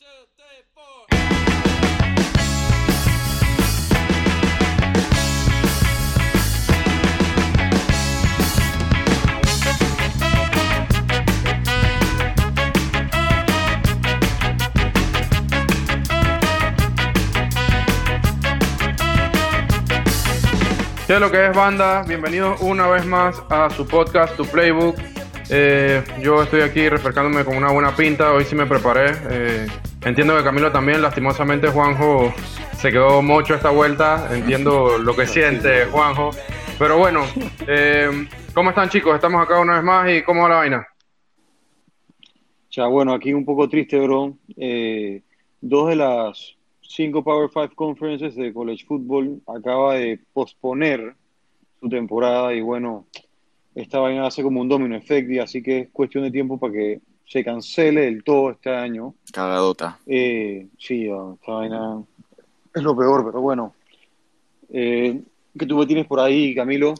¿Qué es lo que es banda? Bienvenidos una vez más a su podcast, Tu Playbook. Eh, yo estoy aquí refrescándome con una buena pinta, hoy sí me preparé. Eh, entiendo que Camilo también, lastimosamente Juanjo se quedó mucho esta vuelta, entiendo lo que siente Juanjo. Pero bueno, eh, ¿cómo están chicos? Estamos acá una vez más y ¿cómo va la vaina? Ya, bueno, aquí un poco triste, bro. dos de las cinco Power Five Conferences de College Football acaba de posponer su temporada y bueno, esta vaina hace como un domino effect y así que es cuestión de tiempo para que se cancele del todo este año. Cagadota. Eh, sí, esta vaina es lo peor, pero bueno. Eh, ¿Qué tú me tienes por ahí, Camilo?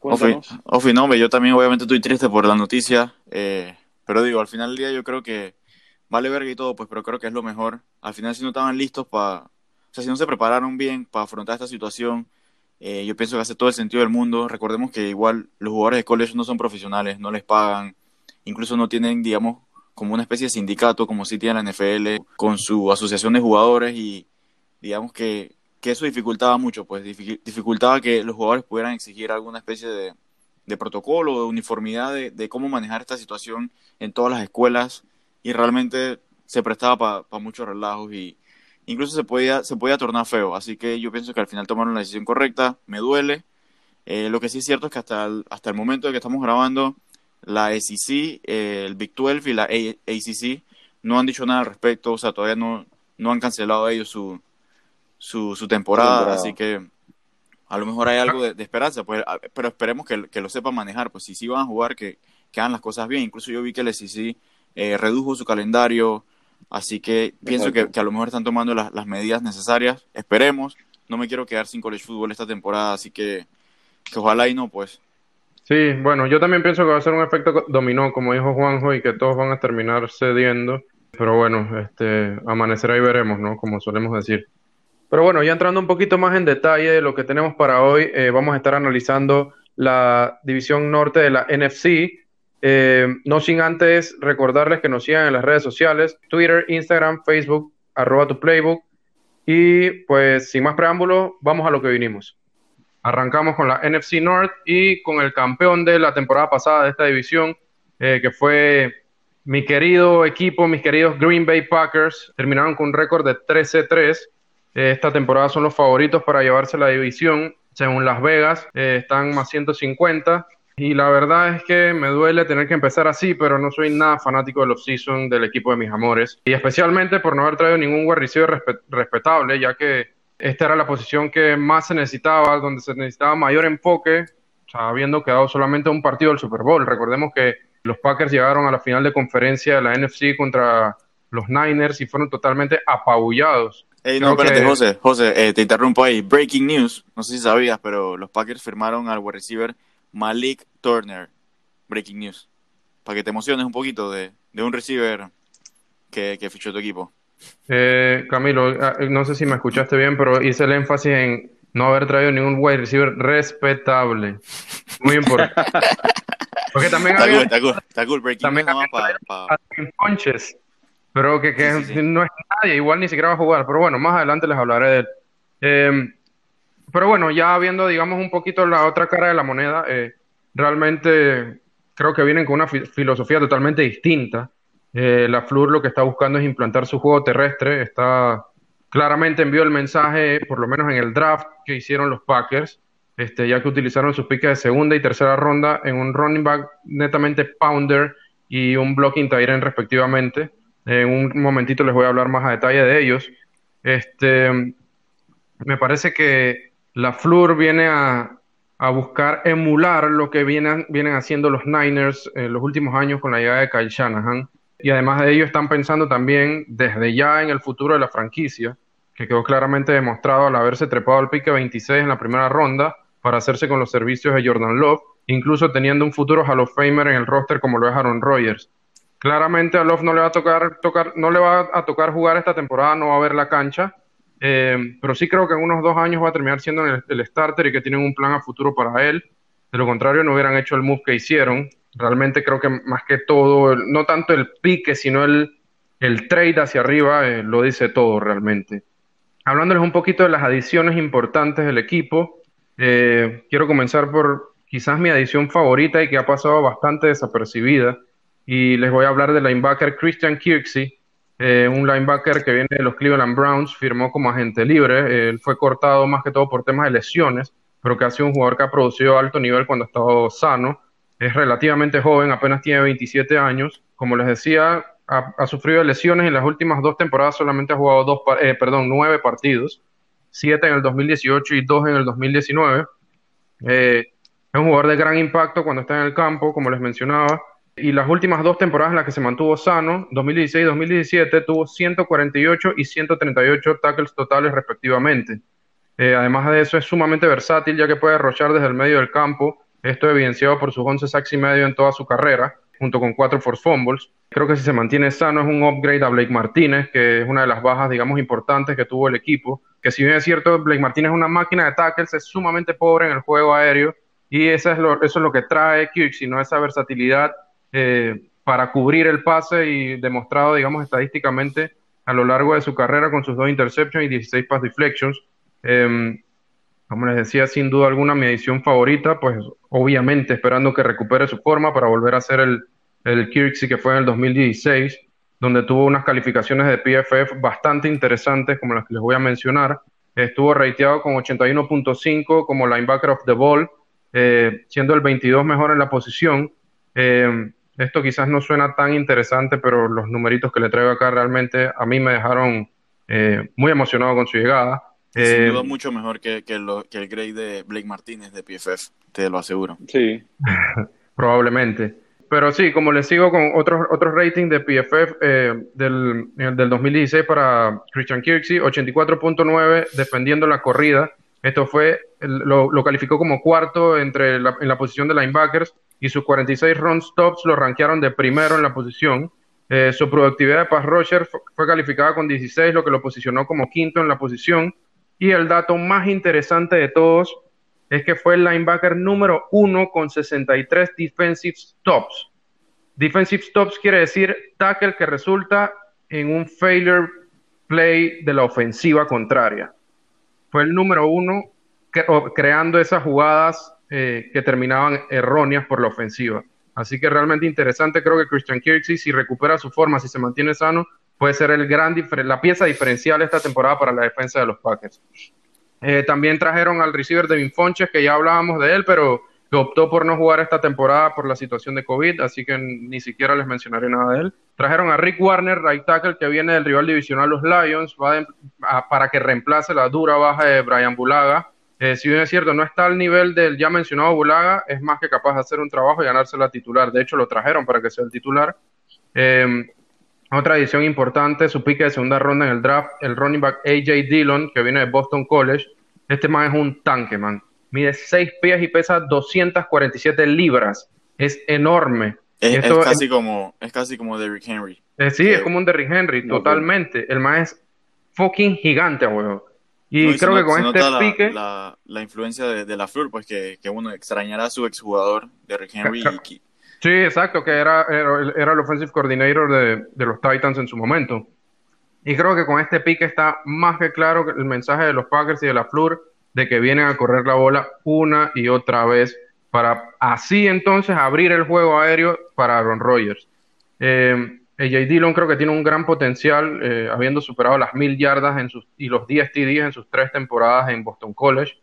Ofi, no, yo también obviamente estoy triste por la noticia, eh, pero digo, al final del día yo creo que vale verga y todo, pues, pero creo que es lo mejor. Al final, si no estaban listos para, o sea, si no se prepararon bien para afrontar esta situación, eh, yo pienso que hace todo el sentido del mundo. Recordemos que igual los jugadores de college no son profesionales, no les pagan, incluso no tienen, digamos, como una especie de sindicato, como sí tiene la NFL, con su asociación de jugadores y digamos que, que eso dificultaba mucho, pues dificultaba que los jugadores pudieran exigir alguna especie de, protocolo, de uniformidad de, de, cómo manejar esta situación en todas las escuelas y realmente se prestaba para muchos relajos y incluso se podía, se podía tornar feo. Así que yo pienso que al final tomaron la decisión correcta, me duele. Eh, lo que sí es cierto es que hasta el, hasta el momento de que estamos grabando, la SEC, eh, el Big 12 y la ACC no han dicho nada al respecto, o sea, todavía no, no han cancelado ellos su, su, su temporada, así que a lo mejor hay algo de, esperanza, pues, pero esperemos que, que, lo sepan manejar, pues si sí van a jugar, que, que hagan las cosas bien. Incluso yo vi que el SEC eh, redujo su calendario, así que pienso que, a lo mejor están tomando las, medidas necesarias, esperemos, no me quiero quedar sin college fútbol esta temporada, así que, que ojalá y no, pues. Sí, bueno, yo también pienso que va a ser un efecto dominó, como dijo Juanjo, y que todos van a terminar cediendo, pero bueno, este, amanecerá y veremos, ¿no? Como solemos decir. Pero bueno, ya entrando un poquito más en detalle de lo que tenemos para hoy, eh, vamos a estar analizando la división norte de la NFC, eh, no sin antes recordarles que nos sigan en las redes sociales, Twitter, Instagram, Facebook, arroba tu playbook. Y pues sin más preámbulos, vamos a lo que vinimos. Arrancamos con la NFC North y con el campeón de la temporada pasada de esta división, eh, que fue mi querido equipo, mis queridos Green Bay Packers. Terminaron con un récord de 13-3. Eh, esta temporada son los favoritos para llevarse la división. Según Las Vegas, están más 150. Y la verdad es que me duele tener que empezar así, pero no soy nada fanático de los season del equipo de mis amores. Y especialmente por no haber traído ningún receiver respetable, ya que esta era la posición que más se necesitaba, donde se necesitaba mayor enfoque, habiendo quedado solamente un partido del Super Bowl. Recordemos que los Packers llegaron a la final de conferencia de la NFC contra los Niners y fueron totalmente apabullados. Hey, no, espérate, José, José, eh, te interrumpo ahí. Breaking news, no sé si sabías, pero los Packers firmaron al wide receiver Malik Turner. Breaking news. Para que te emociones un poquito de, un receiver que, que, fichó tu equipo. Eh, Camilo, ah, no sé si me escuchaste bien, pero hice el énfasis en no haber traído ningún wide receiver respetable. Muy importante. Porque también está, cool, está cool, está cool, breaking también para, Ponches, pero que, que no es nadie, igual ni siquiera va a jugar. Pero bueno, más adelante les hablaré de él. Eh, pero bueno, ya viendo, digamos, un poquito la otra cara de la moneda, eh, realmente creo que vienen con una filosofía totalmente distinta. Eh, la Flur lo que está buscando es implantar su juego terrestre. Está claramente envió el mensaje, por lo menos en el draft que hicieron los Packers, este, ya que utilizaron sus piques de segunda y tercera ronda en un running back netamente pounder y un blocking tight respectivamente. En un momentito les voy a hablar más a detalle de ellos. Este, me parece que la Flur viene a, buscar emular lo que vienen, vienen haciendo los Niners en los últimos años con la llegada de Kyle Shanahan. Y además de ello están pensando también desde ya en el futuro de la franquicia, que quedó claramente demostrado al haberse trepado al pique 26 en la primera ronda para hacerse con los servicios de Jordan Love, incluso teniendo un futuro Hall of Famer en el roster como lo es Aaron Rodgers. Claramente a Love no le va a tocar, tocar, no le va a tocar jugar esta temporada, no va a ver la cancha. Eh, pero sí creo que en unos dos años va a terminar siendo el, el, starter y que tienen un plan a futuro para él. De lo contrario, no hubieran hecho el move que hicieron. Realmente creo que más que todo, no tanto el pique, sino el, el trade hacia arriba, eh, lo dice todo realmente. Hablándoles un poquito de las adiciones importantes del equipo, eh, quiero comenzar por quizás mi adición favorita y que ha pasado bastante desapercibida. Y les voy a hablar del linebacker Christian Kirksey, eh, un linebacker que viene de los Cleveland Browns, firmó como agente libre. Él fue cortado más que todo por temas de lesiones, pero que ha sido un jugador que ha producido alto nivel cuando ha estado sano. Es relativamente joven, apenas tiene 27 años. Como les decía, ha, sufrido lesiones en las últimas dos temporadas, solamente ha jugado dos, eh, perdón, nueve partidos, siete en el 2018 y dos en el 2019. Eh, es un jugador de gran impacto cuando está en el campo, como les mencionaba. Y las últimas dos temporadas en las que se mantuvo sano, 2016 y 2017, tuvo 148 y 138 tackles totales respectivamente. Eh, además de eso, es sumamente versátil ya que puede arrochar desde el medio del campo, esto evidenciado por sus 11 sacks y medio en toda su carrera, junto con cuatro force fumbles. Creo que si se mantiene sano es un upgrade a Blake Martínez, que es una de las bajas, digamos, importantes que tuvo el equipo. Que si bien es cierto, Blake Martínez es una máquina de tackles, es sumamente pobre en el juego aéreo y eso es lo, eso es lo que trae Kirk, no esa versatilidad eh, para cubrir el pase y demostrado, digamos, estadísticamente a lo largo de su carrera con sus dos interceptions y 16 pass deflections. Em, como les decía, sin duda alguna mi edición favorita, pues obviamente esperando que recupere su forma para volver a ser el, el Kirksey que fue en el 2016, donde tuvo unas calificaciones de PFF bastante interesantes, como las que les voy a mencionar. Estuvo rateado con 81.5 como linebacker of the ball, eh, siendo el 22 mejor en la posición. Eh, esto quizás no suena tan interesante, pero los numeritos que le traigo acá realmente a mí me dejaron eh, muy emocionado con su llegada. Sin eh, duda mucho mejor que, que, lo, que el grade de Blake Martínez de PFF, te lo aseguro. Sí. Probablemente. Pero sí, como les sigo con otros otros ratings de PFF eh, del, del 2016 para Christian Kirksey, 84.9 defendiendo la corrida. Esto fue, lo, lo calificó como cuarto entre la, en la posición de linebackers y sus 46 run stops lo rankearon de primero en la posición. Eh, su productividad de pass rusher fue calificada con 16, lo que lo posicionó como quinto en la posición. Y el dato más interesante de todos es que fue el linebacker número uno con 63 defensive stops. Defensive stops quiere decir tackle que resulta en un failure play de la ofensiva contraria. Fue el número uno creando esas jugadas eh, que terminaban erróneas por la ofensiva. Así que realmente interesante, creo que Christian Kirksey, si recupera su forma, si se mantiene sano, puede ser el gran la pieza diferencial esta temporada para la defensa de los Packers. Eh, también trajeron al receiver Devin Fonches, que ya hablábamos de él, pero que optó por no jugar esta temporada por la situación de COVID, así que ni siquiera les mencionaré nada de él. Trajeron a Rick Warner, right tackle, que viene del rival divisional los Lions, va para que reemplace la dura baja de Brian Bulaga. Eh, si bien es cierto, no está al nivel del ya mencionado Bulaga, es más que capaz de hacer un trabajo y ganarse la titular. De hecho, lo trajeron para que sea el titular. Eh, otra edición importante, su pique de segunda ronda en el draft, el running back AJ Dillon, que viene de Boston College. Este man es un tanque, man. Mide 6 pies y pesa 247 libras. Es enorme. Es, casi, como, es casi como Derrick Henry. Eh, sí, es como un Derrick Henry, totalmente. El man es fucking gigante, weón. Y creo que con este pique. La, la, influencia de, la Flor, pues que, que, uno extrañará a su exjugador, Derrick Henry. Sí, exacto, que era, era, el offensive coordinator de, de, los Titans en su momento. Y creo que con este pique está más que claro el mensaje de los Packers y de la Flor de que vienen a correr la bola una y otra vez para así entonces abrir el juego aéreo para Aaron Rodgers. Eh, AJ Dillon creo que tiene un gran potencial, eh, habiendo superado las mil yardas en sus, y los 10 TDs en sus tres temporadas en Boston College.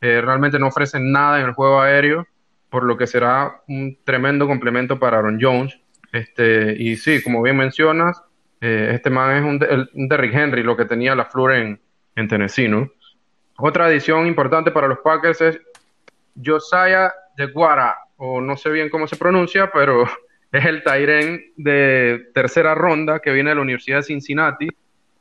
Eh, realmente no ofrecen nada en el juego aéreo, por lo que será un tremendo complemento para Aaron Jones. Este, y sí, como bien mencionas, eh, este man es un, Derrick Henry, lo que tenía la Flor en, en Tennessee. Otra adición importante para los Packers es Josiah de Guara, o no sé bien cómo se pronuncia, pero es el Tyren de tercera ronda que viene de la Universidad de Cincinnati.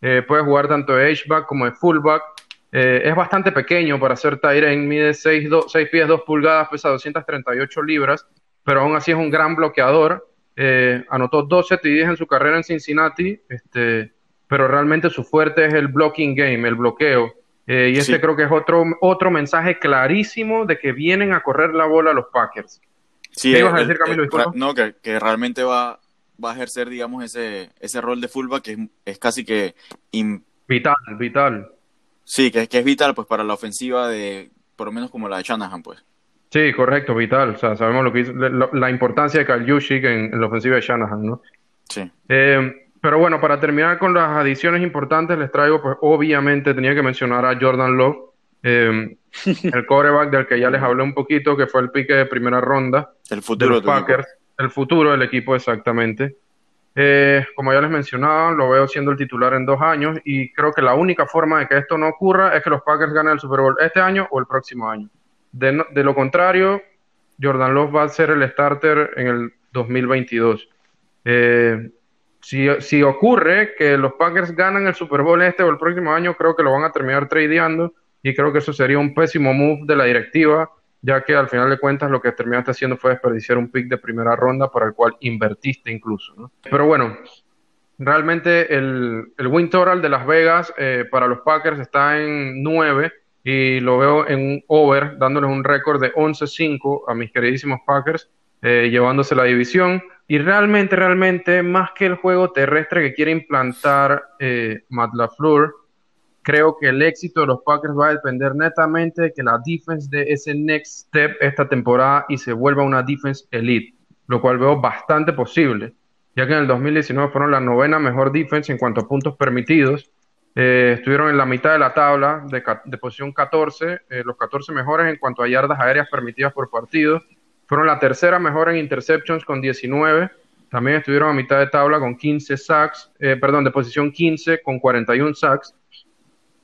Eh, puede jugar tanto de H-back como de fullback. Eh, es bastante pequeño para ser Tyren, mide 6, 6, pies 2 pulgadas, pesa 238 libras, pero aún así es un gran bloqueador. eh, anotó 12 TDs en su carrera en Cincinnati, este, pero realmente su fuerte es el blocking game, el bloqueo. Eh, y este creo que es otro, otro mensaje clarísimo de que vienen a correr la bola los Packers. Sí, ibas a decir, Camilo? no, que, realmente va, va a ejercer, digamos, ese, ese rol de fullback que es, casi que... Vital, vital. Sí, que, que es vital pues para la ofensiva de, por lo menos como la de Shanahan, pues. Sí, correcto, vital. O sea, sabemos lo que la, importancia de Kyle en, la ofensiva de Shanahan, ¿no? Sí. Eh, pero bueno, para terminar con las adiciones importantes, les traigo, pues obviamente tenía que mencionar a Jordan Love, eh, el coreback del que ya les hablé un poquito, que fue el pique de primera ronda. El futuro de los Packers. El futuro del equipo, exactamente. Eh, como ya les mencionaba, lo veo siendo el titular en dos años y creo que la única forma de que esto no ocurra es que los Packers ganen el Super Bowl este año o el próximo año. De, lo contrario, Jordan Love va a ser el starter en el 2022. Eh, si, si, ocurre que los Packers ganan el Super Bowl este o el próximo año, creo que lo van a terminar tradeando y creo que eso sería un pésimo move de la directiva, ya que al final de cuentas lo que terminaste haciendo fue desperdiciar un pick de primera ronda para el cual invertiste incluso. Pero bueno, realmente el, el win total de Las Vegas eh, para los Packers está en 9 y lo veo en un over, dándoles un récord de 11-5 a mis queridísimos Packers, eh, llevándose la división. Y realmente, realmente, más que el juego terrestre que quiere implantar eh, Matt LaFleur, creo que el éxito de los Packers va a depender netamente de que la defense dé ese next step esta temporada y se vuelva una defense elite, lo cual veo bastante posible, ya que en el 2019 fueron la novena mejor defense en cuanto a puntos permitidos eh, estuvieron en la mitad de la tabla de, posición 14, eh, los 14 mejores en cuanto a yardas aéreas permitidas por partido. Fueron la tercera mejor en interceptions con 19. También estuvieron a mitad de tabla con 15 sacks, eh, perdón, de posición 15 con 41 sacks.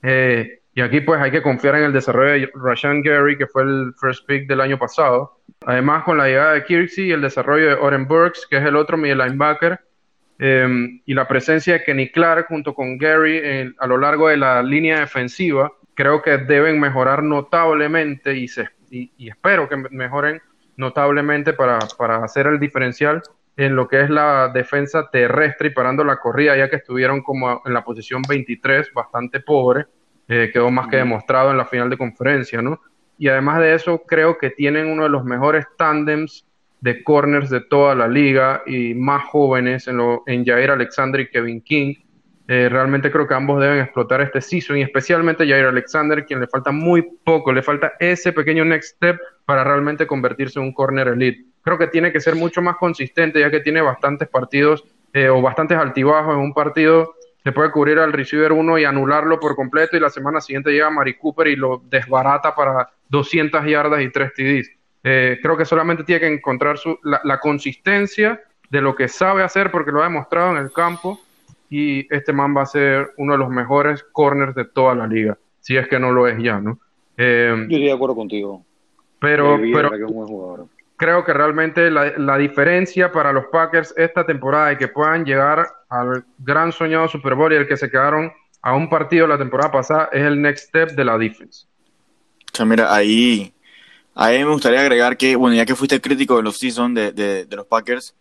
Y aquí pues hay que confiar en el desarrollo de Rashan Gary, que fue el first pick del año pasado. Además con la llegada de Kirksey y el desarrollo de Oren Burks, que es el otro middle linebacker, Em, y la presencia de Kenny Clark junto con Gary a lo largo de la línea defensiva, creo que deben mejorar notablemente y, se, y, espero que mejoren notablemente para, para, hacer el diferencial en lo que es la defensa terrestre y parando la corrida, ya que estuvieron como en la posición 23, bastante pobre, eh, quedó más que demostrado en la final de conferencia, ¿no? Y además de eso, creo que tienen uno de los mejores tándems de corners de toda la liga y más jóvenes en, lo, en Jair Alexander y Kevin King. Eh, realmente creo que ambos deben explotar este season y especialmente Jair Alexander, quien le falta muy poco, le falta ese pequeño next step para realmente convertirse en un corner elite. Creo que tiene que ser mucho más consistente ya que tiene bastantes partidos eh, o bastantes altibajos en un partido. Se puede cubrir al receiver 1 y anularlo por completo y la semana siguiente llega Mari Cooper y lo desbarata para 200 yardas y 3 TDs. Eh, creo que solamente tiene que encontrar su, la, consistencia de lo que sabe hacer porque lo ha demostrado en el campo y este man va a ser uno de los mejores corners de toda la liga, si es que no lo es ya, ¿no? Eh, Yo estoy de acuerdo contigo. Pero, pero creo que realmente la, la, diferencia para los Packers esta temporada y que puedan llegar al gran soñado Super Bowl y el que se quedaron a un partido la temporada pasada es el next step de la defense. O sea, mira, ahí a mí me gustaría agregar que, bueno, ya que fuiste crítico del off-season de, de, los Packers,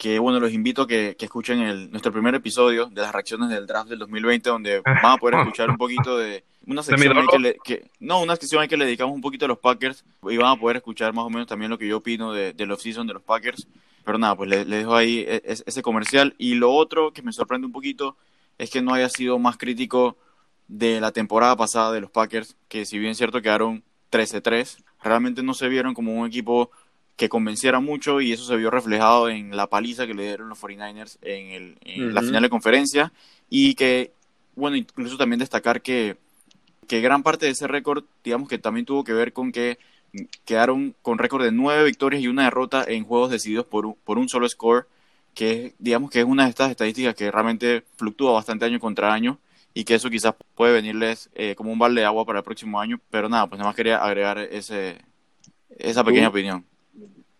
que, bueno, los invito a que, que escuchen el, nuestro primer episodio de las reacciones del draft del 2020, donde van a poder escuchar un poquito de una sección ahí que, le, que, no, una sección ahí que le dedicamos un poquito a los Packers y van a poder escuchar más o menos también lo que yo opino de, del off-season de los Packers. Pero nada, pues les le dejo ahí e, ese comercial. Y lo otro que me sorprende un poquito es que no haya sido más crítico de la temporada pasada de los Packers, que si bien es cierto quedaron 13-3, realmente no se vieron como un equipo que convenciera mucho y eso se vio reflejado en la paliza que le dieron los 49ers en, el, la final de conferencia. Y que, bueno, incluso también destacar que, que gran parte de ese récord, digamos que también tuvo que ver con que quedaron con récord de nueve victorias y una derrota en juegos decididos por un, por un solo score, que digamos que es una de estas estadísticas que realmente fluctúa bastante año contra año y que eso quizás puede venirles eh, como un balde de agua para el próximo año, pero nada, pues nada más quería agregar ese, esa pequeña opinión.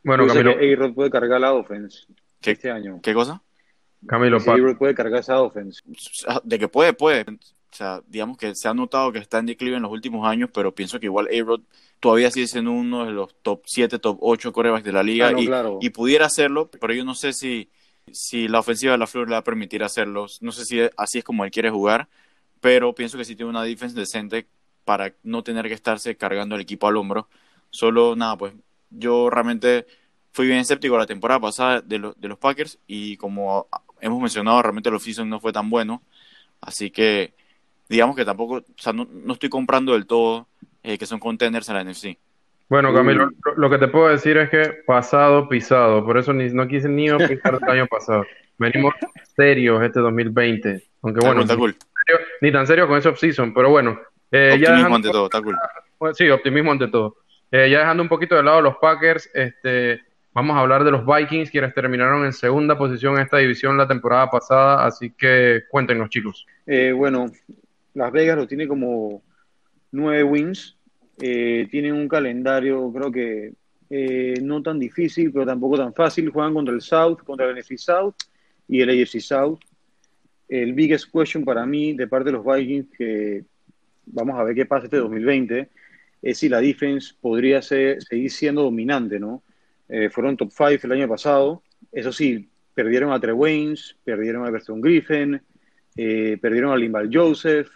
Bueno, Camilo. A-Rod puede cargar la offense ¿Qué, este año. ¿Qué cosa? Camilo, A-Rod puede cargar esa offense. De que puede, puede. O sea, digamos que se ha notado que está en declive en los últimos años, pero pienso que igual A-Rod todavía sigue siendo uno de los top 7, top 8 corebacks de la liga y, y, pudiera hacerlo, pero yo no sé si, si la ofensiva de la Flor le va a permitir hacerlo. No sé si así es como él quiere jugar, pero pienso que sí tiene una defensa decente para no tener que estarse cargando el equipo al hombro. Solo nada, pues yo realmente fui bien escéptico la temporada pasada de, de los Packers y como hemos mencionado, realmente el off no fue tan bueno. Así que digamos que tampoco, o sea, no, no estoy comprando del todo eh, que son contenders en la NFC. Bueno, Camilo, lo, que te puedo decir es que pasado pisado, por eso ni, no quise ni pisar el año pasado. Venimos serios este 2020, aunque bueno, ni, tan serio con ese off-season, pero bueno. Eh, optimismo ante todo, está cool. Sí, optimismo ante todo. Eh, ya dejando un poquito de lado los Packers, este, vamos a hablar de los Vikings, quienes terminaron en segunda posición en esta división la temporada pasada, así que cuéntenos, chicos. Eh, bueno, Las Vegas lo tiene como nueve wins. Eh, tienen un calendario, creo que eh, no tan difícil, pero tampoco tan fácil. Juegan contra el South, contra el NFC South y el AFC South. El biggest question para mí, de parte de los Vikings, que vamos a ver qué pasa este 2020, es si la defense podría ser, seguir siendo dominante, ¿no? Eh, fueron top 5 el año pasado. Eso sí, perdieron a Trey Waynes, perdieron a Everton Griffin, perdieron a Limbal Joseph,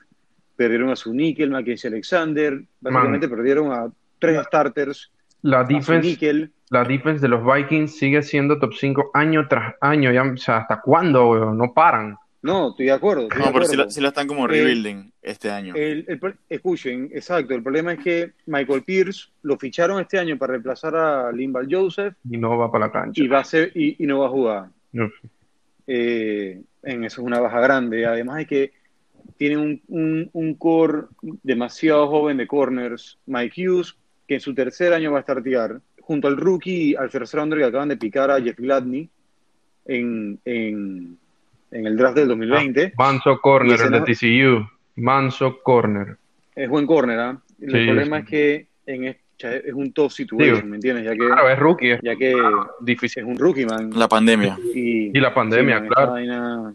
perdieron a su Nickel, Mackenzie Alexander, básicamente perdieron a tres starters. La defense, la defense de los Vikings sigue siendo top 5 año tras año, ya, o sea, ¿hasta cuándo? No paran. No, estoy de acuerdo. no, pero si la, están como rebuilding este año. escuchen, exacto, el problema es que Michael Pierce lo ficharon este año para reemplazar a Limbal Joseph. Y no va para la cancha. Y, va a ser, y, no va a jugar. Eh, en eso es una baja grande. Además de que tiene un, un, core demasiado joven de corners, Mike Hughes, que en su tercer año va a startear, junto al rookie, al first rounder que acaban de picar a Jeff Gladney en, en, el draft del 2020. Ah, Manso Corner, el de TCU. Manso Corner. Es buen corner, ¿ah? El problema es que en es un top situation, ¿me entiendes? Ya que, claro, es rookie. Ya que difícil. es un rookie, man. La pandemia. Y, la pandemia, claro.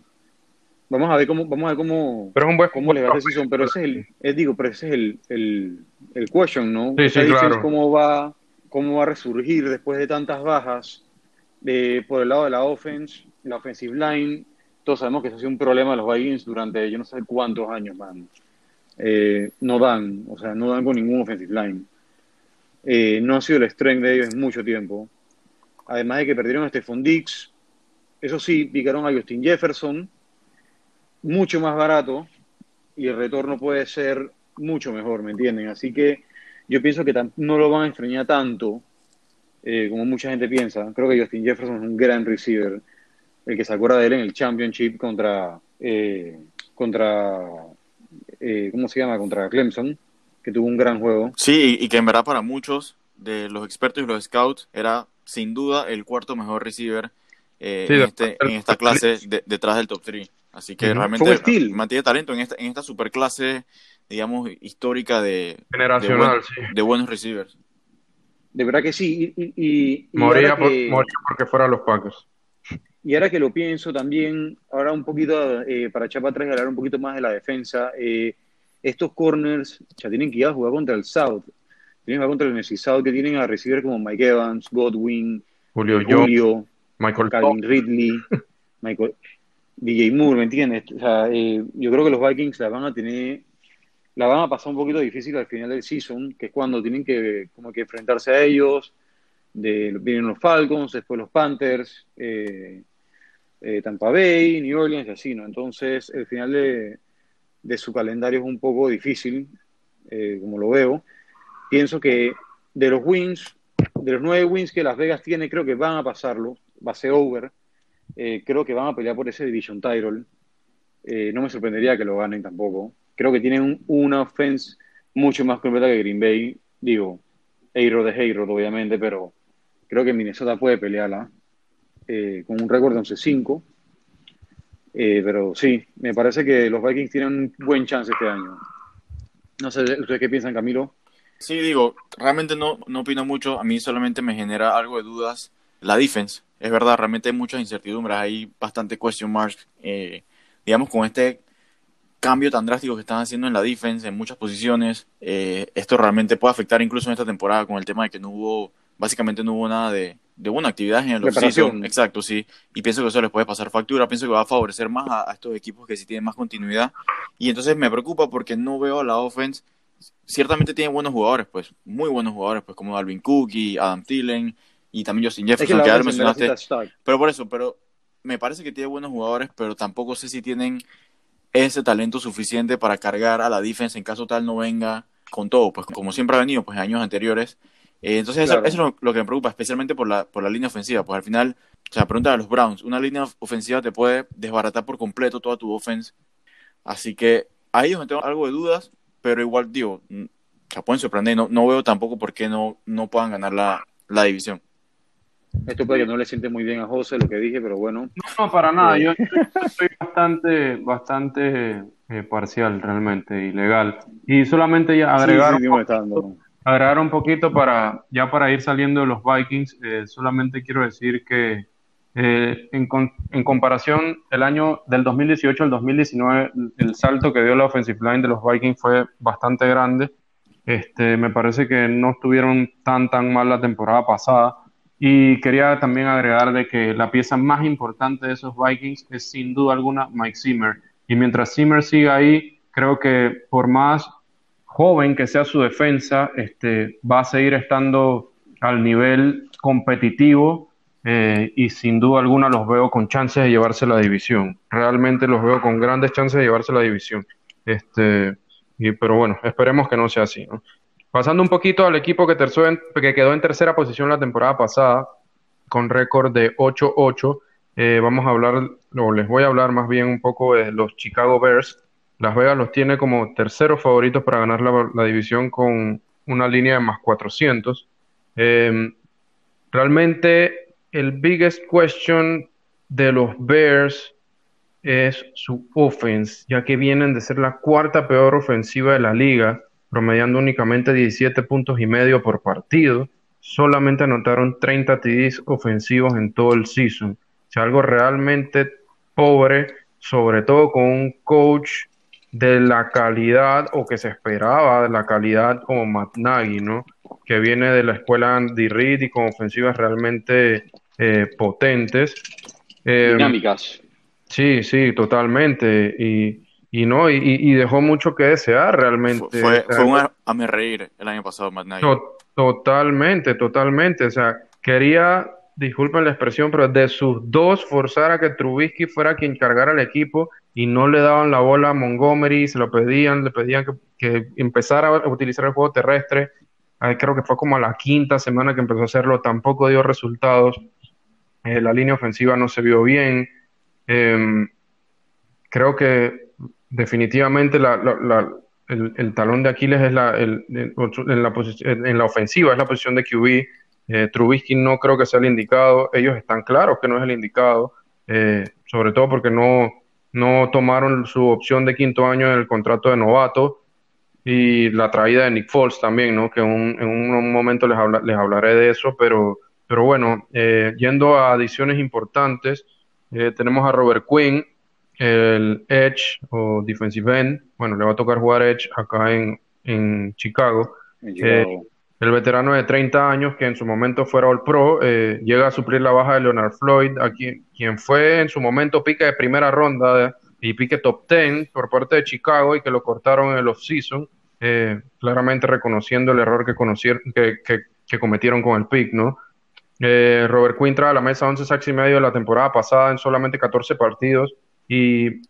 Vamos a ver cómo, vamos a ver cómo, pero es un buen, cómo le va a season, pero ese es el, es, digo, pero ese es el, el, el question, ¿no? Sí, sí, claro. cómo va, cómo va a resurgir después de tantas bajas de, por el lado de la offense, la offensive line. Todos sabemos que eso ha sido un problema de los Vikings durante yo no sé cuántos años, man. Eh, no dan, o sea, no dan con ningún offensive line. Eh, no ha sido el strength de ellos en mucho tiempo. Además de que perdieron a Stephon Dix. Eso sí, picaron a Justin Jefferson mucho más barato y el retorno puede ser mucho mejor, ¿me entienden? Así que yo pienso que no lo van a extrañar tanto eh, como mucha gente piensa. Creo que Justin Jefferson es un gran receiver. El que se acuerda de él en el Championship contra, eh, contra eh, ¿cómo se llama? Contra Clemson, que tuvo un gran juego. Sí, y que en verdad para muchos de los expertos y los scouts era sin duda el cuarto mejor receiver en, este, en, esta clase detrás del top 3. Así que realmente mantiene talento en esta, en esta superclase, digamos, histórica de, Generacional, de, buenos receivers. De verdad que sí. Y, moría, porque fuera los Packers. Y ahora que lo pienso también, ahora un poquito, eh, para echar para atrás y hablar un poquito más de la defensa, eh, estos corners ya tienen que ir a jugar contra el South. Tienen que jugar contra el Messi South, que tienen a recibir como Mike Evans, Godwin, Julio, Julio Michael Calvin Ridley, Michael, DJ Moore, ¿me entiendes? O sea, eh, yo creo que los Vikings la van a tener, la van a pasar un poquito difícil al final del season, que es cuando tienen que como que enfrentarse a ellos, de, vienen los Falcons, después los Panthers, eh, eh, Tampa Bay, New Orleans y así, ¿no? Entonces, el final de, su calendario es un poco difícil, como lo veo. Pienso que de los wins, de los nueve wins que Las Vegas tiene, creo que van a pasarlo, va a ser over eh, creo que van a pelear por ese Division Title. Eh, no me sorprendería que lo ganen tampoco. Creo que tienen una offense mucho más completa que Green Bay. Digo, Eiro de Heiro, obviamente, pero creo que Minnesota puede pelearla eh, con un récord de 11-5. pero sí, me parece que los Vikings tienen un buen chance este año. No sé, ¿ustedes qué piensan, Camilo? Sí, digo, realmente no, no opino mucho. A mí solamente me genera algo de dudas la defense es verdad, realmente hay muchas incertidumbres, hay bastante question marks. Eh, digamos, con este cambio tan drástico que están haciendo en la defense, en muchas posiciones, eh, esto realmente puede afectar incluso en esta temporada con el tema de que no hubo, básicamente no hubo nada de, de buena actividad en el off-season. Exacto, sí. Y pienso que eso les puede pasar factura. Pienso que va a favorecer más a, estos equipos que sí tienen más continuidad. Y entonces me preocupa porque no veo a la offense. Ciertamente tiene buenos jugadores, pues, muy buenos jugadores, pues, como Alvin Cook y Adam Thielen y también Justin Jefferson, que, mencionaste. Pero por eso, pero me parece que tiene buenos jugadores, pero tampoco sé si tienen ese talento suficiente para cargar a la defensa en caso tal no venga con todo, pues como siempre ha venido pues en años anteriores. Eh, entonces eso, es lo, que me preocupa, especialmente por la, por la línea ofensiva, pues al final, o sea, pregunta a los Browns, una línea ofensiva te puede desbaratar por completo toda tu offense, así que ahí yo tengo algo de dudas, pero igual digo, mm, se pueden sorprender, no, no veo tampoco por qué no, no puedan ganar la, la división. Esto puede que no le siente muy bien a José lo que dije, pero bueno. No, para nada. Eh. Yo estoy bastante, bastante eh, parcial realmente y legal. Y solamente ya agregar, un poquito, agregar un poquito para ya para ir saliendo de los Vikings. Eh, solamente quiero decir que en, en, comparación el año del 2018 al 2019, el salto que dio la offensive line de los Vikings fue bastante grande. Este, me parece que no estuvieron tan tan mal la temporada pasada y quería también agregar de que la pieza más importante de esos Vikings es sin duda alguna Mike Zimmer. Y mientras Zimmer siga ahí, creo que por más joven que sea su defensa, este, va a seguir estando al nivel competitivo eh, y sin duda alguna los veo con chances de llevarse la división. Realmente los veo con grandes chances de llevarse la división. Este, y, pero bueno, esperemos que no sea así. Pasando un poquito al equipo que, que quedó en tercera posición la temporada pasada, con récord de 8-8, eh, vamos a hablar, o les voy a hablar más bien un poco de los Chicago Bears. Las Vegas los tiene como terceros favoritos para ganar la, división con una línea de más 400. Em, realmente el biggest question de los Bears es su offense, ya que vienen de ser la cuarta peor ofensiva de la liga promediando únicamente 17 puntos y medio por partido. Solamente anotaron 30 TDs ofensivos en todo el season. O sea, algo realmente pobre, sobre todo con un coach de la calidad o que se esperaba de la calidad como Matt Nagy, ¿no? Que viene de la escuela Andy Reid y con ofensivas realmente eh, potentes. Eh, Dinámicas. Sí, sí, totalmente. Y, y no, y, dejó mucho que desear realmente. Fue, fue un a me reír el año pasado, Matt totalmente, totalmente. O sea, quería, disculpen la expresión, pero de sus dos forzar a que Trubisky fuera quien cargara el equipo y no le daban la bola a Montgomery, se lo pedían, le pedían que, empezara a utilizar el juego terrestre. creo que fue como a la quinta semana que empezó a hacerlo, tampoco dio resultados. Eh, la línea ofensiva no se vio bien. Em, creo que definitivamente el, talón de Aquiles es la, en, la en la ofensiva, es la posición de QB. Eh, Trubisky no creo que sea el indicado. Ellos están claros que no es el indicado, eh, sobre todo porque no, no tomaron su opción de quinto año en el contrato de novato y la traída de Nick Foles también, ¿no? que en un momento les, les hablaré de eso, pero, pero bueno, eh, yendo a adiciones importantes, tenemos a Robert Quinn, el Edge o Defensive End, bueno, le va a tocar jugar Edge acá en, en Chicago. Eh, el veterano de 30 años, que en su momento fuera All Pro, eh, llega a suplir la baja de Leonard Floyd, a quien, fue en su momento pique de primera ronda y pique top 10 por parte de Chicago y que lo cortaron en el off-season, eh, claramente reconociendo el error que, cometieron con el pick, ¿no? Robert Quinn trae a la mesa 11 sacks y medio de la temporada pasada en solamente 14 partidos y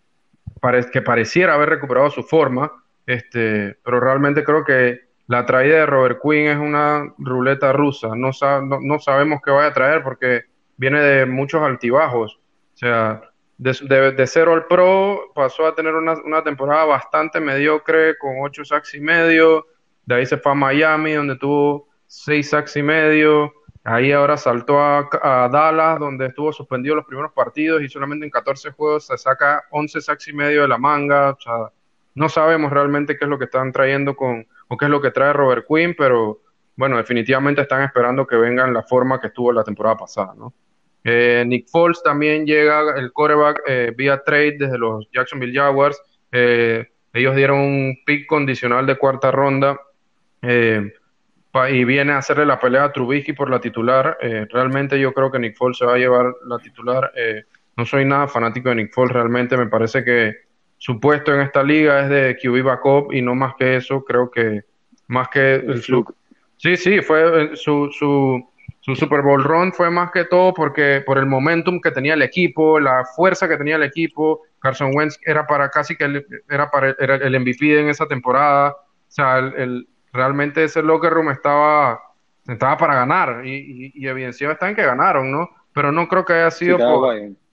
que pareciera haber recuperado su forma, este, pero realmente creo que la traída de Robert Quinn es una ruleta rusa, no, sabemos qué vaya a traer porque viene de muchos altibajos, o sea, de, cero al pro pasó a tener una, una, temporada bastante mediocre con ocho sacks y medio, de ahí se fue a Miami donde tuvo seis sacks y medio, Ahí ahora saltó a, Dallas, donde estuvo suspendido los primeros partidos y solamente en 14 juegos se saca 11 sacks y medio de la manga. O sea, no sabemos realmente qué es lo que están trayendo con, qué es lo que trae Robert Quinn, pero bueno, definitivamente están esperando que venga en la forma que estuvo la temporada pasada, ¿no? Eh, Nick Foles también llega, el quarterback, eh, vía trade desde los Jacksonville Jaguars. ellos dieron un pick condicional de cuarta ronda y viene a hacerle la pelea a Trubisky por la titular. realmente yo creo que Nick Foles se va a llevar la titular. no soy nada fanático de Nick Foles, realmente me parece que su puesto en esta liga es de QB backup y no más que eso, creo que más que el, Sí, sí, fue su, su, su Super Bowl run fue más que todo porque por el momentum que tenía el equipo, la fuerza que tenía el equipo. Carson Wentz era para casi que el, era para era el MVP en esa temporada. O sea, el, realmente ese locker room estaba, estaba para ganar y, y, y evidenciado está en que ganaron, ¿no? Pero no creo que haya sido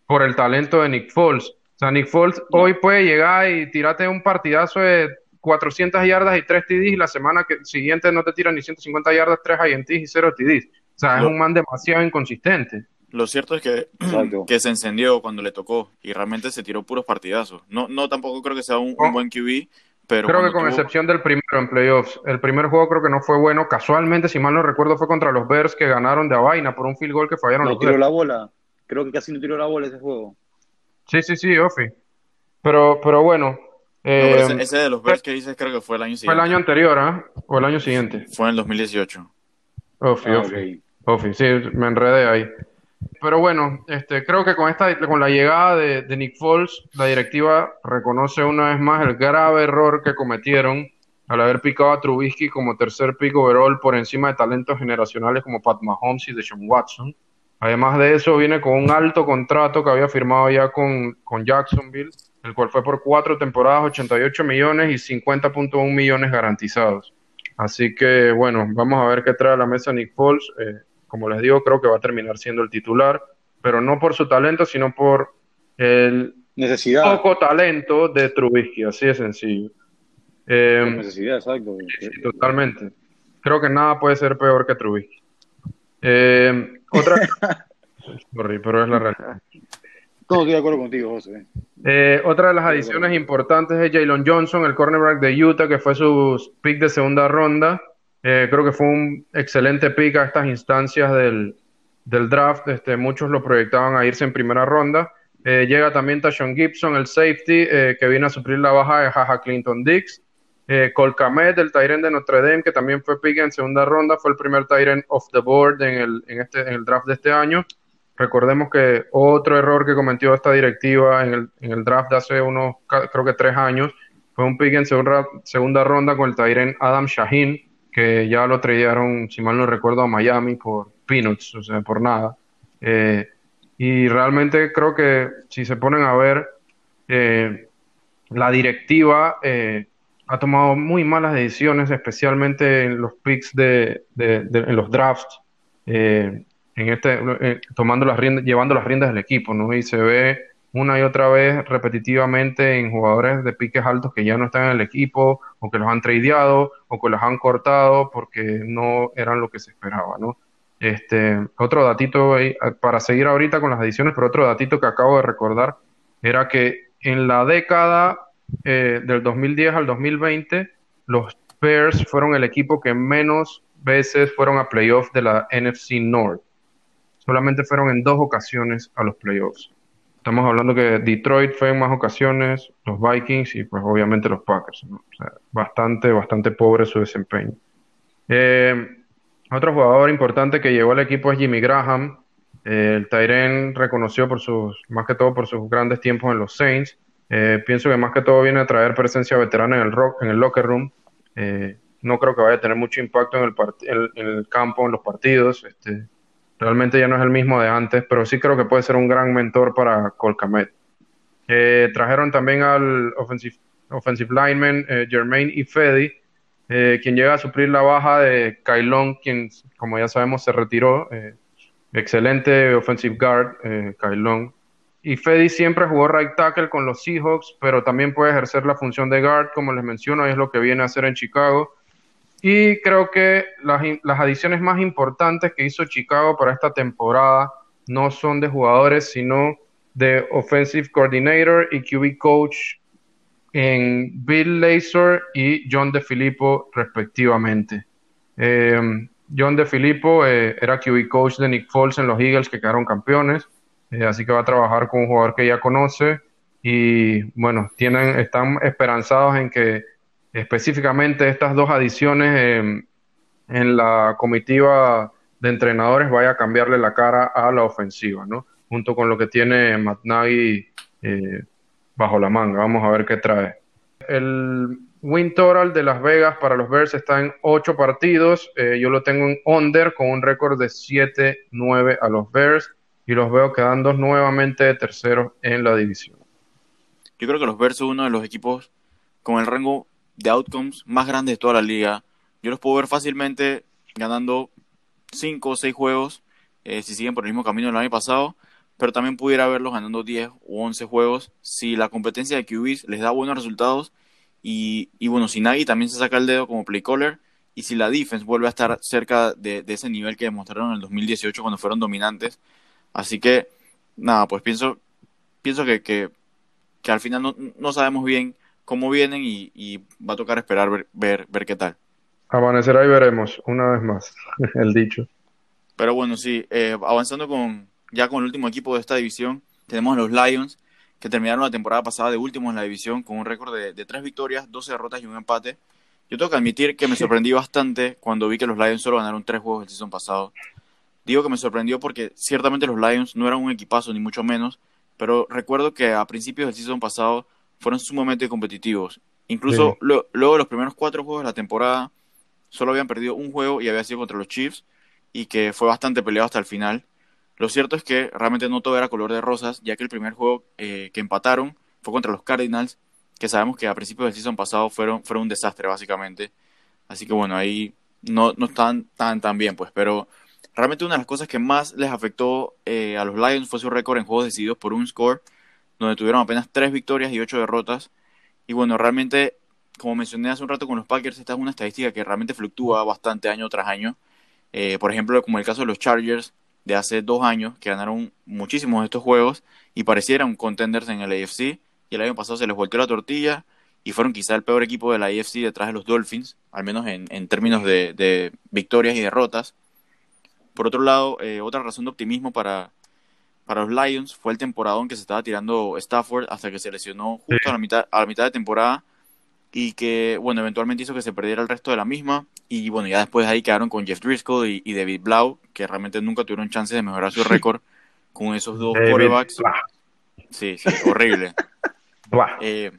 por, el talento de Nick Foles. O sea, Nick Foles hoy puede llegar y tirarte un partidazo de 400 yardas y 3 TDs y la semana que, siguiente no te tiran ni 150 yardas, 3 INTs y 0 TDs. O sea, es un man demasiado inconsistente. Lo cierto es que, que se encendió cuando le tocó y realmente se tiró puros partidazos. No, no tampoco creo que sea un, buen QB, pero... Creo que con excepción del primero en playoffs. El primer juego creo que no fue bueno. Casualmente, si mal no recuerdo, fue contra los Bears que ganaron de a vaina por un field goal que fallaron no los tiró la bola. Creo que casi no tiró la bola ese juego. Sí, sí, sí, Ofi. Pero, pero bueno, eh, ese, de los Bears que dices creo que fue el año siguiente. Fue el año anterior, ¿ah? O el año siguiente. Fue en el 2018. Ofi, ah, Ofi. Ofi, sí, me enredé ahí. Pero bueno, este, creo que con esta, con la llegada de, Nick Foles, la directiva reconoce una vez más el grave error que cometieron al haber picado a Trubisky como tercer pick overall por encima de talentos generacionales como Pat Mahomes y Deshaun Watson. Además de eso, viene con un alto contrato que había firmado ya con, con Jacksonville el cual fue por cuatro temporadas, 88 millones y 50.1 millones garantizados. Así que bueno, vamos a ver qué trae a la mesa Nick Foles. Eh, como les digo, creo que va a terminar siendo el titular, pero no por su talento, sino por el necesidad. poco talento de Trubisky, así de sencillo. Eh, necesidad, exacto. totalmente. Creo que nada puede ser peor que Trubisky. Eh, otra. Sorry, pero es la realidad. Todo estoy de acuerdo contigo, José. Eh, otra de las adiciones importantes es Jalen Johnson, el cornerback de Utah, que fue su pick de segunda ronda. Eh, creo que fue un excelente pick a estas instancias del, draft. Este, muchos lo proyectaban a irse en primera ronda. Eh, llega también Tashon Gibson, el safety, que viene a suplir la baja de Jaja Clinton Dix. Eh, Colcamet, del Tyren de Notre Dame, que también fue pick en segunda ronda, fue el primer Tyren off the board en el, en, este, en el draft de este año. Recordemos que otro error que cometió esta directiva en el, en el draft de hace unos, creo que tres años, fue un pick en segunda, segunda ronda con el Tyren Adam Shaheen, que ya lo trajeron, si mal no recuerdo, a Miami por peanuts, o sea, por nada. Eh, y realmente creo que si se ponen a ver, eh, la directiva eh, ha tomado muy malas decisiones, especialmente en los picks de, de, en los drafts. Eh, en este, eh, tomando las riendas, llevando las riendas del equipo, ¿no? Y se ve una y otra vez repetitivamente en jugadores de piques altos que ya no están en el equipo, o que los han tradeado, o que los han cortado porque no eran lo que se esperaba, ¿no? Este, otro datito para seguir ahorita con las ediciones, pero otro datito que acabo de recordar era que en la década eh, del 2010 al 2020, los Bears fueron el equipo que menos veces fueron a playoffs de la NFC North solamente fueron en dos ocasiones a los playoffs. Estamos hablando que Detroit fue en más ocasiones, los Vikings y pues obviamente los Packers. bastante, bastante pobre su desempeño. Eh, otro jugador importante que llegó al equipo es Jimmy Graham. Eh, el Tyren reconoció por sus, más que todo por sus grandes tiempos en los Saints. Eh, pienso que más que todo viene a traer presencia veterana en el, rock, en el locker room. no creo que vaya a tener mucho impacto en el, campo, en los partidos. Este, Realmente ya no es el mismo de antes, pero sí creo que puede ser un gran mentor para Colcamet. Eh, trajeron también al offensive, offensive lineman eh, Jermaine Ifedi, eh, quien llega a suplir la baja de Kailon, quien, como ya sabemos, se retiró. Eh, excelente offensive guard, eh, Kailon. Ifedi siempre jugó right tackle con los Seahawks, pero también puede ejercer la función de guard, como les menciono, es lo que viene a hacer en Chicago. Y creo que las, las adiciones más importantes que hizo Chicago para esta temporada no son de jugadores, sino de Offensive Coordinator y QB Coach en Bill Lazor y John DeFilippo respectivamente. Eh, John DeFilippo eh, era QB Coach de Nick Foles en los Eagles que quedaron campeones, eh, así que va a trabajar con un jugador que ya conoce y bueno, tienen, están esperanzados en que específicamente estas dos adiciones en la comitiva de entrenadores vaya a cambiarle la cara a la ofensiva, ¿no? Junto con lo que tiene Matt eh, bajo la manga. Vamos a ver qué trae. El win total de Las Vegas para los Bears está en 8 partidos. Eh, yo lo tengo en under con un récord de 7-9 a los Bears y los veo quedando nuevamente terceros en la división. Yo creo que los Bears son uno de los equipos con el rango de outcomes más grande de toda la liga. Yo los puedo ver fácilmente ganando 5 o 6 juegos eh, si siguen por el mismo camino del año pasado, pero también pudiera verlos ganando 10 o 11 juegos si la competencia de QBs les da buenos resultados y, y bueno, si Nagy también se saca el dedo como play caller y si la defense vuelve a estar cerca de, ese nivel que demostraron en el 2018 cuando fueron dominantes. Así que, nada, pues pienso, pienso que, que, al final no, no sabemos bien cómo vienen y, va a tocar esperar ver, ver, ver qué tal. Amanecerá y veremos, una vez más, el dicho. Pero bueno, sí, eh, avanzando con ya con el último equipo de esta división, tenemos los Lions, que terminaron la temporada pasada de últimos en la división con un récord de, tres victorias, 12 derrotas y un empate. Yo tengo que admitir que me sorprendí bastante cuando vi que los Lions solo ganaron tres juegos el season pasado. Digo que me sorprendió porque ciertamente los Lions no eran un equipazo, ni mucho menos, pero recuerdo que a principios del season pasado fueron sumamente competitivos. Incluso luego de los primeros cuatro juegos de la temporada, solo habían perdido un juego y había sido contra los Chiefs y que fue bastante peleado hasta el final. Lo cierto es que realmente no todo era color de rosas, ya que el primer juego eh, que empataron fue contra los Cardinals, que sabemos que a principios del season pasado fueron, fueron un desastre básicamente. Así que bueno, ahí no, no están tan, tan bien, pues, pero realmente una de las cosas que más les afectó eh, a los Lions fue su récord en juegos decididos por un score, donde tuvieron apenas tres victorias y ocho derrotas. Y bueno, realmente como mencioné hace un rato con los Packers, esta es una estadística que realmente fluctúa bastante año tras año. Eh, por ejemplo, como el caso de los Chargers de hace dos años, que ganaron muchísimos de estos juegos y parecieran contenders en el AFC, y el año pasado se les volteó la tortilla y fueron quizá el peor equipo de la AFC detrás de los Dolphins, al menos en, en términos de, victorias y derrotas. Por otro lado, eh, otra razón de optimismo para, para los Lions fue el temporadón que se estaba tirando Stafford hasta que se lesionó justo a, la mitad, a la mitad de temporada y que, bueno, eventualmente hizo que se perdiera el resto de la misma. Y bueno, ya después de ahí quedaron con Jeff Driscoll y, David Blau, que realmente nunca tuvieron chance de mejorar su récord con esos dos quarterbacks. Sí, sí, horrible. eh,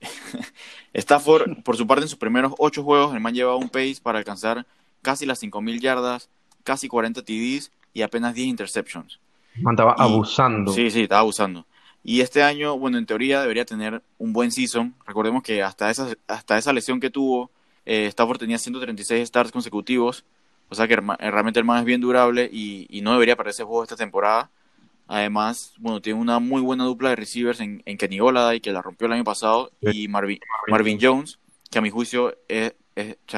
Stafford, por su parte, en sus primeros ocho juegos, el man llevaba un pace para alcanzar casi las 5.000 yardas, casi 40 TDs y apenas 10 interceptions. Estaba abusando. Sí, sí, estaba abusando. Y este año, bueno, en teoría debería tener un buen season. Recordemos que hasta esa, hasta esa lesión que tuvo, eh, Stafford tenía 136 starts consecutivos. O sea que realmente el man es bien durable y, no debería perderse juego esta temporada. Además, bueno, tiene una muy buena dupla de receivers en, en Kenny y que la rompió el año pasado, y Marvin, Marvin Jones, que a mi juicio es,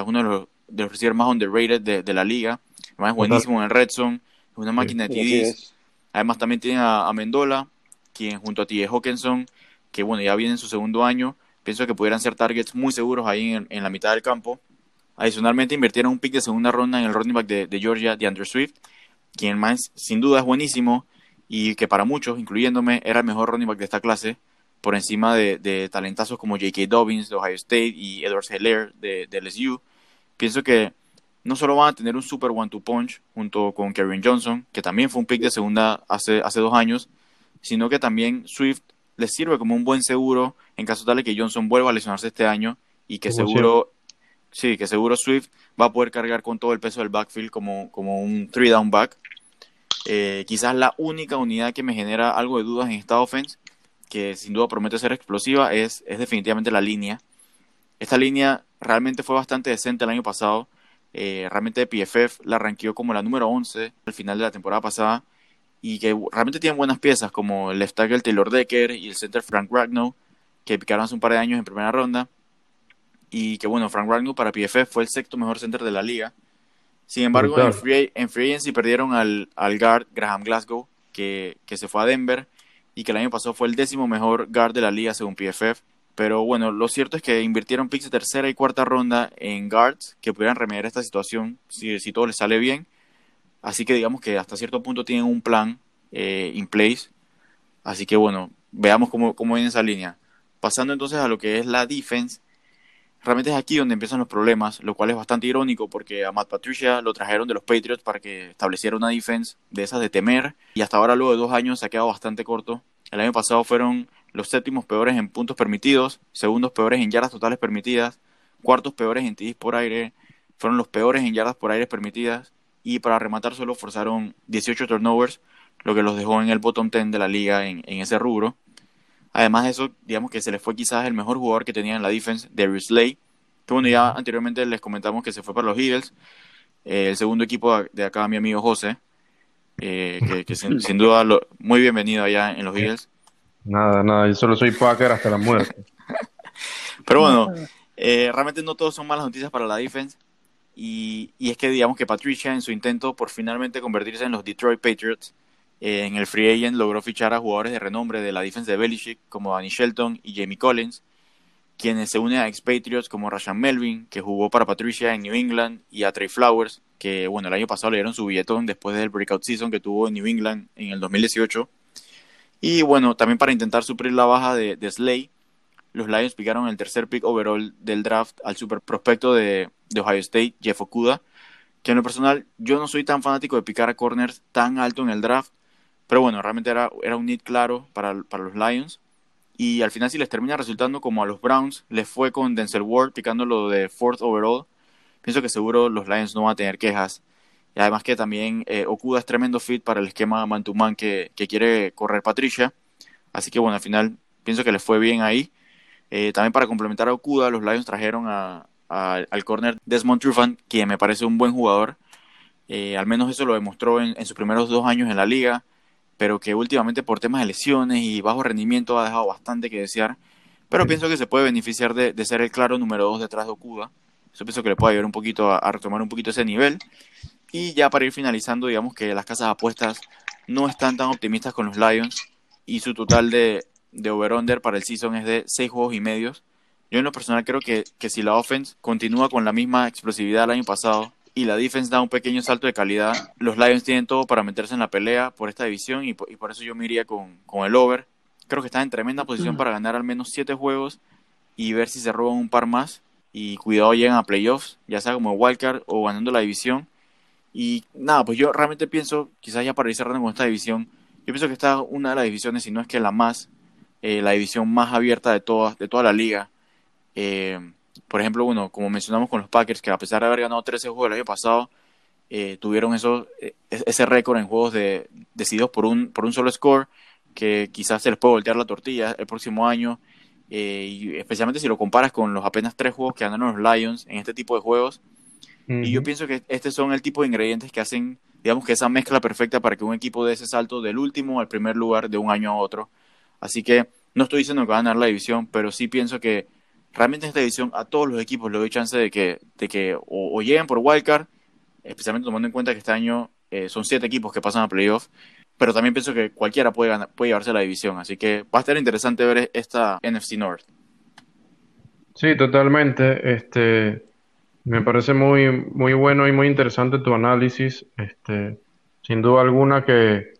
uno de los, de los, receivers más underrated de, de la liga. Además es buenísimo en el red zone, es una máquina de TDs. Además también tiene a, a Mendola, quien junto a T.J. Hawkinson, que bueno, ya viene en su segundo año, pienso que pudieran ser targets muy seguros ahí en, la mitad del campo. Adicionalmente invirtieron un pick de segunda ronda en el running back de, Georgia, de Andrew Swift, quien más sin duda es buenísimo y que para muchos, incluyéndome, era el mejor running back de esta clase, por encima de, talentazos como J.K. Dobbins de Ohio State y Edwards Heller de, de, LSU. Pienso que no solo van a tener un super one-two punch junto con Kevin Johnson, que también fue un pick de segunda hace, hace dos años, sino que también Swift les sirve como un buen seguro en caso tal de que Johnson vuelva a lesionarse este año y que seguro sí, que seguro Swift va a poder cargar con todo el peso del backfield como, como un three down back. Eh, quizás la única unidad que me genera algo de dudas en esta offense, que sin duda promete ser explosiva, es, es definitivamente la línea. Esta línea realmente fue bastante decente el año pasado. Eh, realmente PFF la ranqueó como la número 11 al final de la temporada pasada y que realmente tienen buenas piezas como el left tackle Taylor Decker y el center Frank Ragnow que picaron hace un par de años en primera ronda y que bueno, Frank Ragnow para PFF fue el sexto mejor center de la liga. Sin embargo, en free, en free, agency perdieron al, al guard Graham Glasgow, que, que, se fue a Denver y que el año pasado fue el décimo mejor guard de la liga según PFF. Pero bueno, lo cierto es que invirtieron picks de tercera y cuarta ronda en guards que pudieran remediar esta situación si, si todo les sale bien Así que digamos que hasta cierto punto tienen un plan eh, in place. Así que bueno, veamos cómo, cómo viene esa línea. Pasando entonces a lo que es la defense, realmente es aquí donde empiezan los problemas, lo cual es bastante irónico porque a Matt Patricia lo trajeron de los Patriots para que estableciera una defense de esas de temer y hasta ahora luego de dos años se ha quedado bastante corto. El año pasado fueron los séptimos peores en puntos permitidos, segundos peores en yardas totales permitidas, cuartos peores en TDs por aire, fueron los peores en yardas por aire permitidas y para rematar solo forzaron 18 turnovers, lo que los dejó en el bottom 10 de la liga en, ese rubro. Además de eso, digamos que se les fue quizás el mejor jugador que tenía en la defense, Darius Slay, que bueno, ya anteriormente les comentamos que se fue para los Eagles, eh, el segundo equipo de acá mi amigo José, eh, que, sin, duda muy bienvenido allá en los Eagles. Nada, nada, yo solo soy Packer hasta la muerte. Pero bueno, eh, realmente no todos son malas noticias para la defense. Y, y, es que digamos que Patricia en su intento por finalmente convertirse en los Detroit Patriots, eh, en el free agent logró fichar a jugadores de renombre de la defensa de Belichick como Danny Shelton y Jamie Collins, quienes se unen a expatriots como Rashan Melvin, que jugó para Patricia en New England, y a Trey Flowers, que bueno, el año pasado le dieron su billetón después del breakout season que tuvo en New England en el 2018. Y bueno, también para intentar suplir la baja de, de Slay, los Lions picaron el tercer pick overall del draft al super prospecto de, Ohio State, Jeff Okuda, que en lo personal yo no soy tan fanático de picar a corners tan alto en el draft, pero bueno, realmente era, era un need claro para, para los Lions. Y al final si les termina resultando como a los Browns, les fue con Denzel Ward picándolo de fourth overall, pienso que seguro los Lions no van a tener quejas. Y además que también eh, Okuda es tremendo fit para el esquema man-to-man que, que quiere correr Patricia. Así que bueno, al final pienso que les fue bien ahí. Eh, también para complementar a Okuda, los Lions trajeron a, al corner Desmond Trufant, quien me parece un buen jugador. Eh, al menos eso lo demostró en, sus primeros dos años en la liga, pero que últimamente por temas de lesiones y bajo rendimiento ha dejado bastante que desear. Pero pienso que se puede beneficiar de, de, ser el claro número dos detrás de Okuda. Eso pienso que le puede ayudar un poquito a, a, retomar un poquito ese nivel. Y ya para ir finalizando, digamos que las casas de apuestas no están tan optimistas con los Lions y su total de, de over-under para el season es de 6 juegos y medios. Yo en lo personal creo que, que si la offense continúa con la misma explosividad del año pasado y la defense da un pequeño salto de calidad, los Lions tienen todo para meterse en la pelea por esta división y por, y por eso yo me iría con, con, el over. Creo que están en tremenda posición para ganar al menos 7 juegos y ver si se roban un par más y cuidado llegan a playoffs, ya sea como wildcard o ganando la división. Y nada, pues yo realmente pienso, quizás ya para ir cerrando con esta división, yo pienso que esta es una de las divisiones, si no es que la más eh, la división más abierta de, toda, de toda la liga. Eh, por ejemplo, uno, como mencionamos con los Packers, que a pesar de haber ganado 13 juegos el año pasado, eh, tuvieron eso, ese récord en juegos de, decididos por un, por un solo score, que quizás se les puede voltear la tortilla el próximo año, y especialmente si lo comparas con los apenas tres juegos que ganaron los Lions en este tipo de juegos. Y yo pienso que estos son el tipo de ingredientes que hacen, digamos que esa mezcla perfecta para que un equipo dé ese salto del último al primer lugar de un año a otro. Así que no estoy diciendo que va a ganar la división, pero sí pienso que realmente en esta división a todos los equipos le doy chance de que, de que o, lleguen por wildcard, especialmente tomando en cuenta que este año eh, son siete equipos que pasan a playoff, pero también pienso que cualquiera puede, ganar, puede llevarse la división, así que va a estar interesante ver esta NFC North. Sí, totalmente. Este, me parece muy, muy bueno y muy interesante tu análisis. Este, sin duda alguna que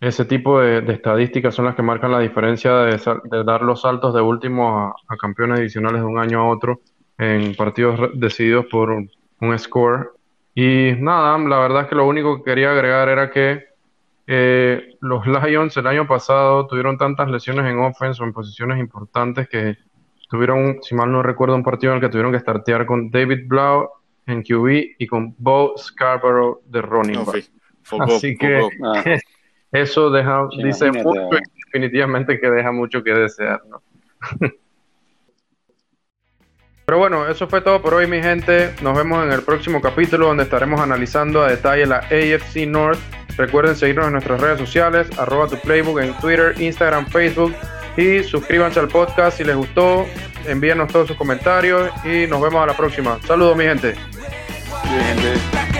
ese tipo de, estadísticas son las que marcan la diferencia de, dar los saltos de último a, campeones adicionales de un año a otro en partidos decididos por un, score. Y nada, la verdad es que lo único que quería agregar era que eh, los Lions el año pasado tuvieron tantas lesiones en offense o en posiciones importantes que tuvieron, si mal no recuerdo, un partido en el que tuvieron que startear con David Blau en QB y con Bo Scarborough de running back. Así que Eso deja, dice mucho definitivamente que deja mucho que desear, ¿no? Pero bueno, eso fue todo por hoy, mi gente. Nos vemos en el próximo capítulo donde estaremos analizando a detalle la AFC North. Recuerden seguirnos en nuestras redes sociales, arroba tu playbook en Twitter, Instagram, Facebook y suscríbanse al podcast si les gustó. Envíenos todos sus comentarios y nos vemos a la próxima. Saludos, mi gente. Mi gente.